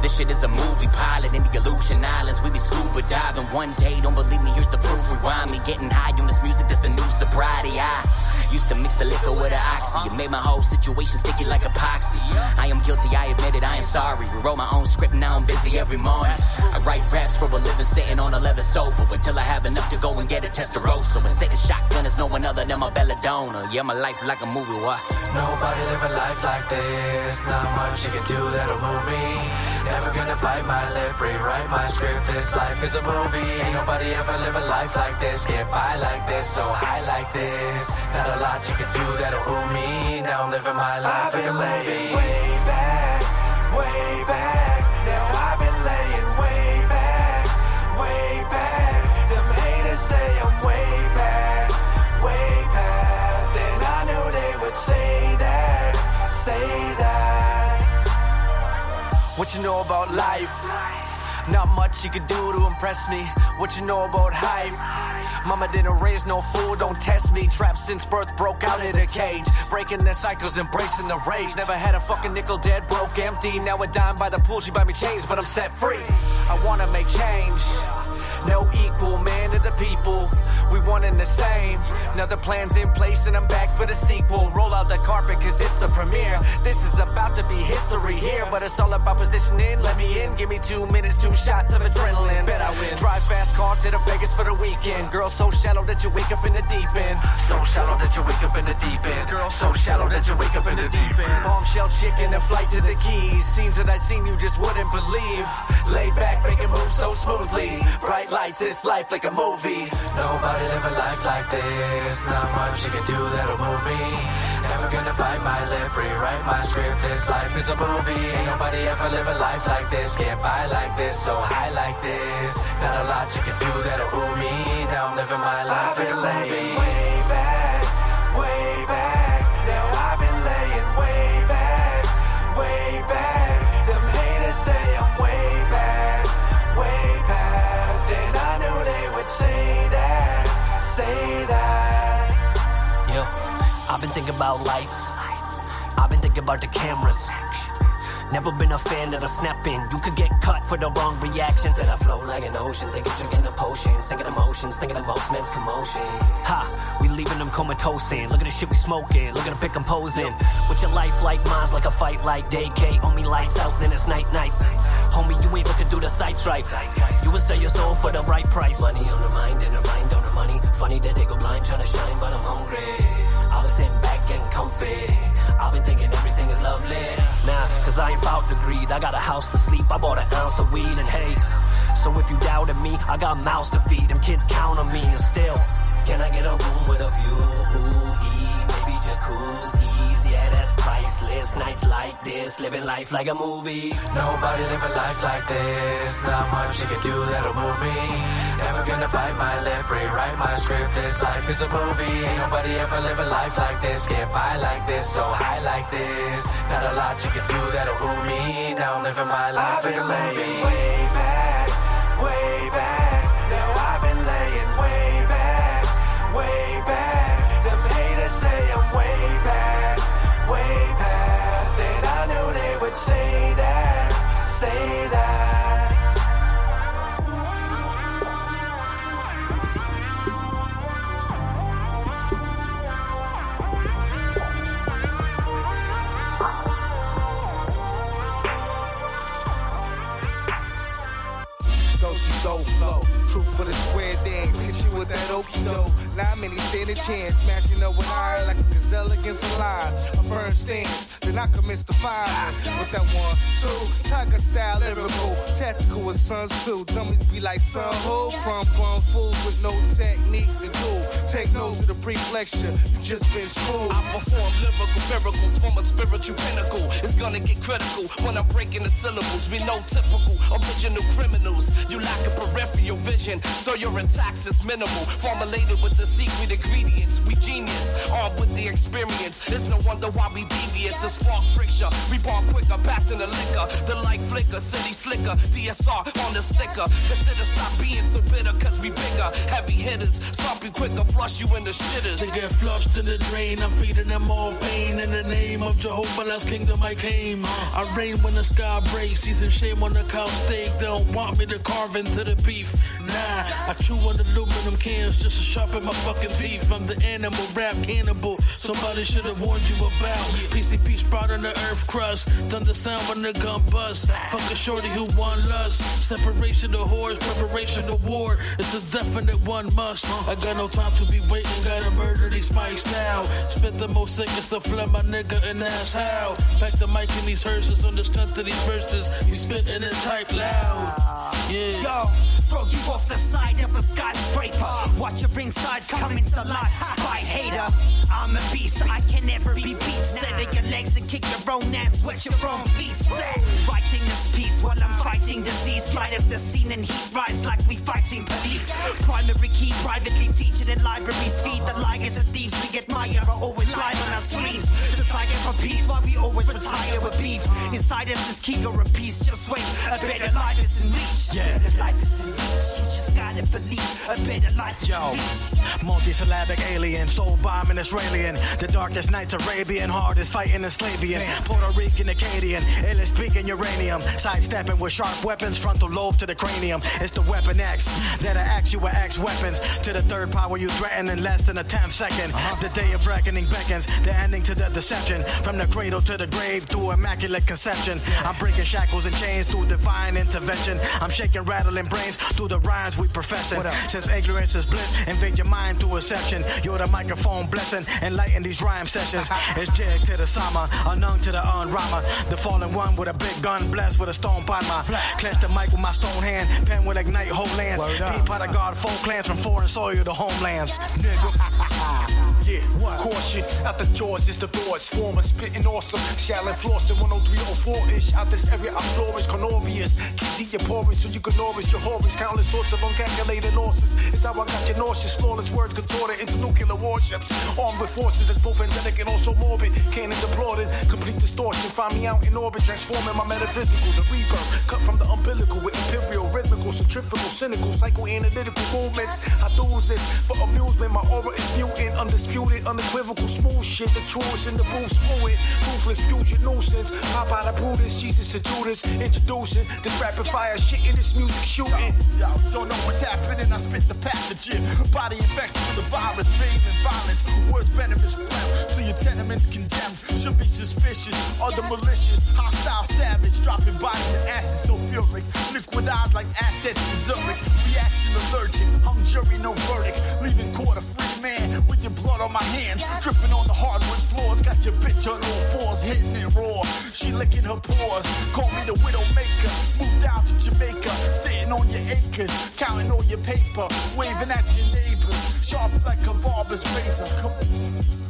This shit is a movie pilot in the Aleutian Islands. We be scuba diving one day. Don't believe me? Here's the proof. Rewind me. Getting high on this music. That's the new sobriety. I used to mix the liquor with the oxy. It made my whole situation sticky like epoxy. I am guilty. I admit it. I am sorry. Rewrote my own script. Now I'm busy every morning. I write raps for a living, sitting on a leather sofa until I have enough to go and get a Testarossa. And sitting shotgun is no one other than my belladonna. Yeah, my life like a movie. why? Nobody live a life like this. Not much you can do that'll move me. Never gonna bite my lip, rewrite my script. This life is a movie. Ain't nobody ever live a life like this. Get by like this, so high like this. Not a lot you can do that'll ooh me. Now I'm living my life like a movie. Way back, way back. Say that, say that. What you know about life? Not much you can do to impress me. What you know about hype? Mama didn't raise no fool, don't test me. Trapped since birth, broke out of the cage. Breaking the cycles, embracing the rage. Never had a fucking nickel dead, broke empty. Now a dime by the pool, she buy me chains, but I'm set free. I wanna make change. No equal man to the people. We one and the same. Now the plan's in place and I'm back for the sequel. Roll out the carpet cause it's the premiere. This is about to be history here, but it's all about positioning. Let me in, give me two minutes, two shots of adrenaline. Bet I win. Drive fast cars, hit a Vegas for the weekend. Girl so shallow that you wake up in the deep end. So shallow that you wake up in the deep end. Girl so shallow that you wake up in the deep end. Bombshell chicken and flight to the keys. Scenes that I seen you just wouldn't believe. Lay back, making moves so smoothly. Bright lights, this life like a movie. Nobody live a life like this. Not much you can do that'll move me. Never gonna bite my lip, rewrite my script. This life is a movie. Ain't nobody ever live a life like this. Get by like this, so high like this. Not a lot you can do that'll ooh me. Now I'm living my life I've in a been movie. way back, way back. Now I've been laying way back, way back. Them haters say I'm way back, way past. And I knew they would say that, say I've been thinking about lights. I've been thinking about the cameras. Never been a fan of the snapping. You could get cut for the wrong reactions. That I flow like an ocean, thinking drinking the potions, thinking emotions, thinking of most men's commotion. Ha, we leaving them comatose in. Look at the shit we smoking, look at the pick posing. With your life like mine's like a fight like day K. On me lights out, then it's night night. Homie, you ain't looking through the sights right. You would sell your soul for the right price. Money on the mind and the mind on the money. Funny that they go blind trying to shine, but I'm hungry. I was sitting back getting comfy. I've been thinking everything is lovely. Nah, cause I ain't bout to greed. I got a house to sleep. I bought an ounce of weed and hey. So if you doubted me, I got mouths to feed. Them kids count on me and still. Can I get a room with a view? Ooh, maybe jacuzzis. Yeah, that's priceless. Nights like this, living life like a movie. Nobody live a life like this. Not much you can do that'll move me. Never gonna bite my lip, script. This life is a movie. Ain't nobody ever live a life like this. Get by like this, so high like this. Not a lot you can do that'll ooh me. Now I'm living my life I've in a movie. way back, way back. Now I've been laying way back, way back. Them haters say I'm way back, way past. And I knew they would say that, say that. For the square dance. Hit you with that okie doke. Not many stand a chance. Matching up with iron like a gazelle against a lion. A firm stance. Then I commence to fire. With that one, two. Tiger style, lyrical. Tactical with Sun Tzu. Dummies be like Sun Ho. From bum fools with no technique to do. Take notes of the brief lecture, You just been schooled. I perform lyrical miracles from a spiritual pinnacle. It's gonna get critical when I'm breaking the syllables. We know typical original criminals. You lack a peripheral vision, so your intact is minimal. Formulated with the secret ingredients. We genius, armed with the experience. It's no wonder why we devious. The spark friction. We born quicker, passing the liquor. The light flicker, city slicker. DSR on the sticker. Consider stop being so bitter, cause we bigger. Heavy hitters, stop you quicker, flush you in the shitters. They get flushed in the drain. I'm feeding them all pain. In the name of Jehovah, last kingdom I came. I reign when the sky breaks. Season shame on the cow steak. They don't want me to carve into the beef. Nah, I chew on aluminum cans just to sharpen my fucking teeth. I'm the animal rap cannibal. Somebody should have warned you about. PCP sprout on the earth crust. Thunder sound when the gun bust. Fuck a shorty who want lust. Separation of whores, preparation of war. It's a definite one must. I got no time to be waiting. Gotta murder these mics now. Spit the most sickest to flip my nigga, and that's how. Pack the mic in these hearses on this to these verses. You spitting it type loud. Yeah. Yo, throw you off the side of a skyscraper. Watch your insides coming to life by hater. I'm a beast, I can never be beat. Settle your legs and kick your own ass, sweat your own feet. Writing this piece while I'm fighting disease. Light up the scene and heat rise like we fighting police. Primary key, privately teaching in libraries. Feed the liars and thieves we admire are always live on our screens. Fire of peace. Why we always retire with beef. Inside us is king or a peace. Just wait, a better life is in reach. Yeah. Better life is in reach. You just gotta believe a better life is Yo, in reach. multi-syllabic alien, soul bombing Israelian. The darkest nights Arabian, hardest fighting Slavian. Puerto Rican, Acadian, illest speaking uranium. Sidestepping with sharp weapons, frontal lobe to the cranium. It's the weapon X that I ask you with X weapons. To the third power you threaten in less than a tenth second. Uh-huh. The day of reckoning beckons, the ending to the deception. From the cradle to the grave through immaculate conception. I'm breaking shackles and chains through divine intervention. I'm shaking, rattling brains through the rhymes we professing. Since ignorance is bliss, invade your mind through reception. You're the microphone blessing, enlighten these rhyme sessions. Uh-huh. It's jig to the sama, unknown to the unrama. The fallen one with a big gun, blessed with a stone palma. Clench the mic with my stone hand, pen will ignite whole lands. Be part of God, full clans from foreign soil to homelands. [LAUGHS] Yeah, what? caution out the jaws is the doors. Former spitting awesome. Shaolin flossing 10304 ish. Out this area, I flourish. Cornorius. Kids eat your porridge so you can your horrors. Countless sorts of uncalculated losses. It's how I got your nauseous, flawless words contorted into nuclear warships. Armed with forces that's both angelic and also morbid. Cannons applauding. Complete distortion. Find me out in orbit. Transforming my metaphysical. The rebirth. Cut from the umbilical with imperial, rhythmical, centrifugal, cynical, psychoanalytical movements. I do this for amusement. My aura is mutant, undisputed, unequivocal, smooth shit. The truest in the booth, it. Ruthless future nuisance. Pop out of Brutus, Jesus to Judas. Introducing this rapid fire shit in this music shooting. Don't know what's happening. I spit the pathogen. Body infected with the virus, breathing violence. Words venomous phlegm. So your tenements condemned. Should be suspicious. Other malicious, hostile, savage. Dropping bodies in acid sulfuric. Liquid eyes like assets in Zurich. Reaction allergic. Hung jury, no verdict. Leaving court a free man with your blood on my hands. Dripping on the hardwood floors. Got your bitch on all fours, hitting it raw. She licking her paws. Call me the widow maker. Moved out to Jamaica. Sitting on your acres. Counting all your paper. Waving at your neighbors. Sharp like a barber's razor. Come on.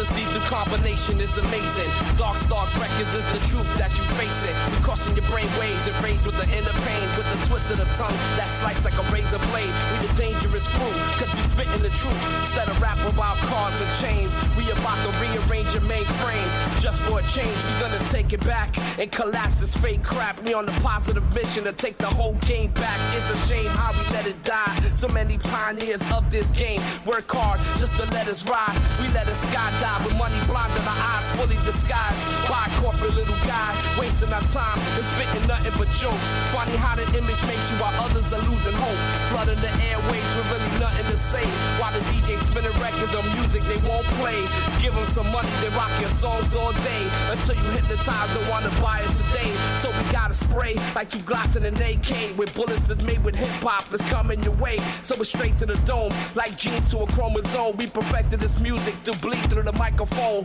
This lethal combination is amazing. Dark Stars Records is the truth that you face it. We crossing your brain waves and raised with the inner pain. With the twist of the tongue that slice like a razor blade. We the dangerous crew, cause we spitting the truth. Instead of rap about cars and chains, we about to rearrange your mainframe. Just for a change, we gonna take it back and collapse this fake crap. We on the positive mission to take the whole game back. It's a shame how we let it die. So many pioneers of this game work hard just to let us ride. We let us skydive with money blinding our eyes, fully disguised by a corporate little guy. Wasting our time and spitting nothing but jokes. Funny how the image makes you while others are losing hope. Flooding the airwaves with really nothing to say. While the DJ spinning records on music they won't play. Give them some money, they rock your songs all day. Until you hypnotize and wanna buy it today. So we gotta spray like two Glocks and an AK. With bullets that's made with hip hop is coming your way. So it's straight to the dome. Like jeans to a chromosome. We perfected this music to bleed through the microphone.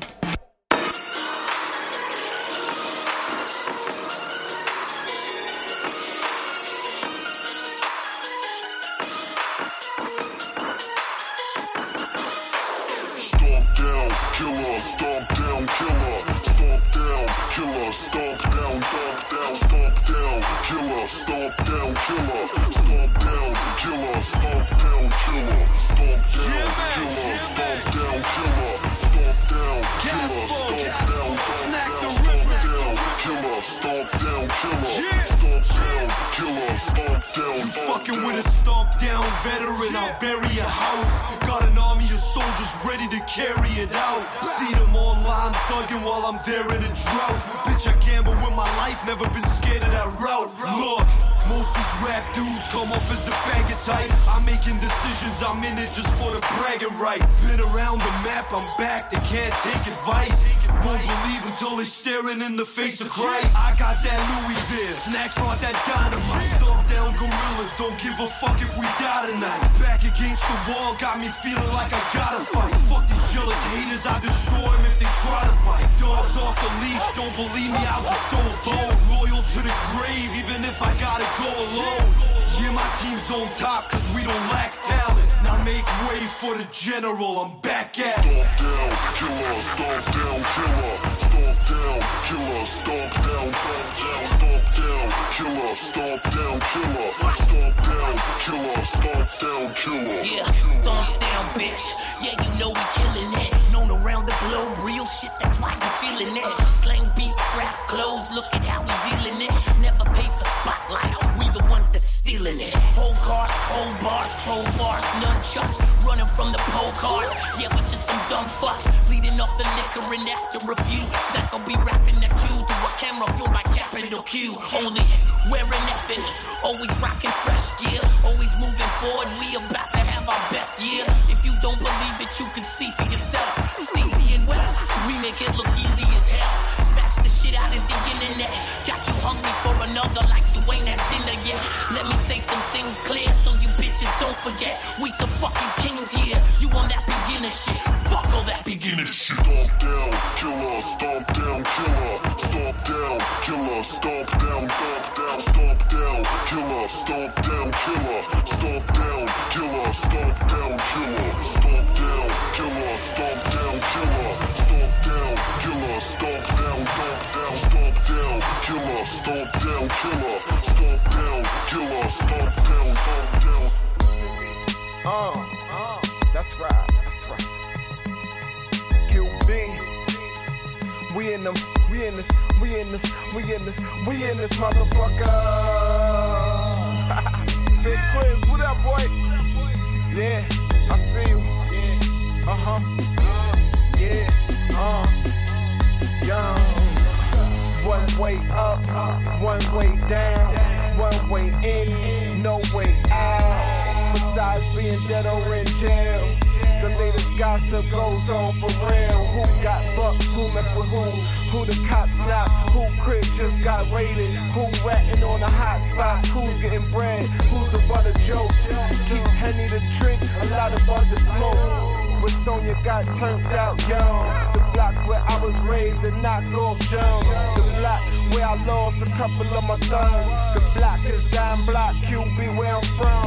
Killer, stomp down, killer, stomp down, killer, stomp down, stomp down, stomp down, killer, stomp down, killer, stomp down, killer, stomp down, killer, stomp down, killer, stomp down, killer, down, killer, stomp down, stomp down, killer, stomp down, killer, stomp down, killer, stomp down, You fucking with a stomp down veteran, I'll bury your house. Got an army of soldiers ready to carry it out. See them online thugging while I'm there in a drought. Bitch, I gamble with my life, never been scared of that route. Look. Most of these rap dudes come off as the faggot type. I'm making decisions, I'm in it just for the bragging rights. Been around the map, I'm back, they can't take advice. Won't believe until they're staring in the face of Christ. I got that Louis V, snack brought that dynamite. Stomp down gorillas, don't give a fuck if we die tonight. Back against the wall, got me feeling like I gotta fight. Fuck these jealous haters, I destroy them if they try to bite. Dogs off the leash, don't believe me, I'll just go alone. Loyal to the grave, even if I gotta go alone. Yeah, my team's on top, cause we don't lack talent. Now make way for the general, I'm back at it. Stomp down, killer, stomp down, killer, stomp down, killer, stomp down, stomp down, killer, stomp down, killer, stomp down, killer, stomp down killer. Yeah, stomp down, bitch. Yeah, you know we killing it. Known around the globe, real shit, that's why you feeling it. Slang beats, craft clothes, look at how we dealing it. Never pay for spotlight, ones that's stealing it. Whole cars, cold bars, troll bars, nunchucks. Running from the pole cars, yeah, we just some dumb fucks. Bleeding off the liquor and after a few. Snack will be rapping at you through a camera fueled by capital Q. Only wearing effing, always rocking fresh gear. Always moving forward, we about to have our best year. If you don't believe it, you can see for yourself. Sneezy and well, we make it look easy as hell. Smash the shit out of the internet. Got you hungry for another like you ain't at dinner yet. Let me say some things clear so you bitches don't forget. We some fucking kings here. You on that beginner shit. Fuck all that beginner shit. Stomp down, killer, stomp down, killer, stomp down, killer, stomp down, stomp down, killer, stomp down, killer, stomp down, killer, stomp down, killer, stomp down, killer, stomp down, killer, stomp down, killer, stomp down, stomp down, killer, stomp down, killer, stomp down, killer, stomp down, stomp down. Uh, that's right, that's right. QB. We in them, we in this, we in this, we in this, we in this motherfucker. Big twins, what up, boy? Yeah, I see you. Uh huh. Yeah, uh, young. One way up, one way down, one way in, no way out. Besides being dead or in jail. The latest gossip goes on for real. Who got bucked? Who mess with who? Who the cops not? Who crib just got raided? Who ratting on the hot spots? Who's getting bread? Who's the butt of jokes? Keep Henny to drink, a lot of other smoke. When Sonya got turned out young. The block where I was raised and knock off jump. The block where I lost a couple of my thugs. The block is down block, QB where I'm from.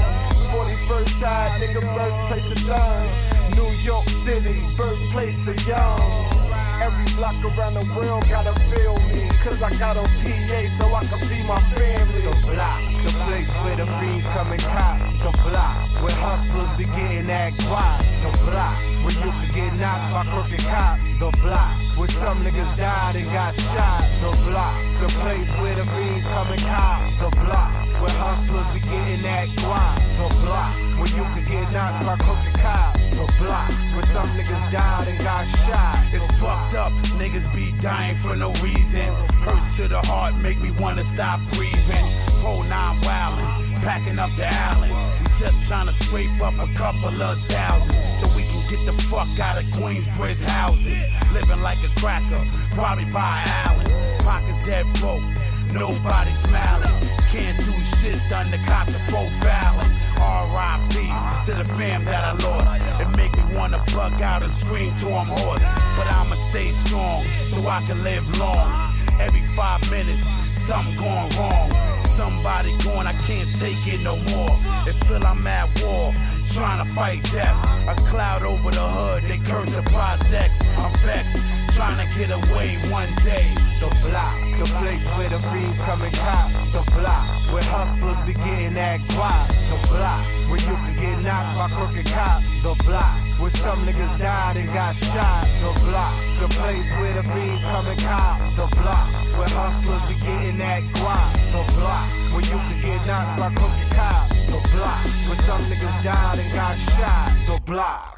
41st side, nigga, birthplace of done. New York City, birthplace of y'all. Every block around the world gotta feel me. Cause I got on PA so I can see my family. The block, the place where the fiends come and cop. The block, where hustlers be getting that guap. The block, can get knocked by crooked cops. The block, where some niggas died and got shot. The block, the place where the bees come and cop. The block, where hustlers be getting that guap. The block, where you could get knocked by crooked cops. The block, where some niggas died and got shot. It's fucked up, niggas be dying for no reason. Hurts to the heart, make me wanna stop breathing. Whole nine wildin', packing up the island. We just tryna scrape up a couple of thousand. So we can get the fuck out of Queensbridge housing. Living like a cracker, probably by island. Pockets dead broke, nobody smiling. Can't do shit done the cops are profiling. R.I.P. to the fam that I lost. It make me wanna bug out and scream to I'm hoarse. But I'ma stay strong so I can live long. Every five minutes, something going wrong. Somebody going, I can't take it no more. It feel I'm at war, trying to fight death. A cloud over the hood, they curse the projects. I'm vexed, trying to get away one day. The block, the place where the fiends come and cop. The block, where hustlers be getting that guap. The block, where you can get knocked by crooked cops. The block, where some niggas died and got shot. The block, the place where the fiends come and cop. The block, where hustlers be getting that guap. The block, where you can get knocked by crooked cops. The block, where some niggas died and got shot. The block.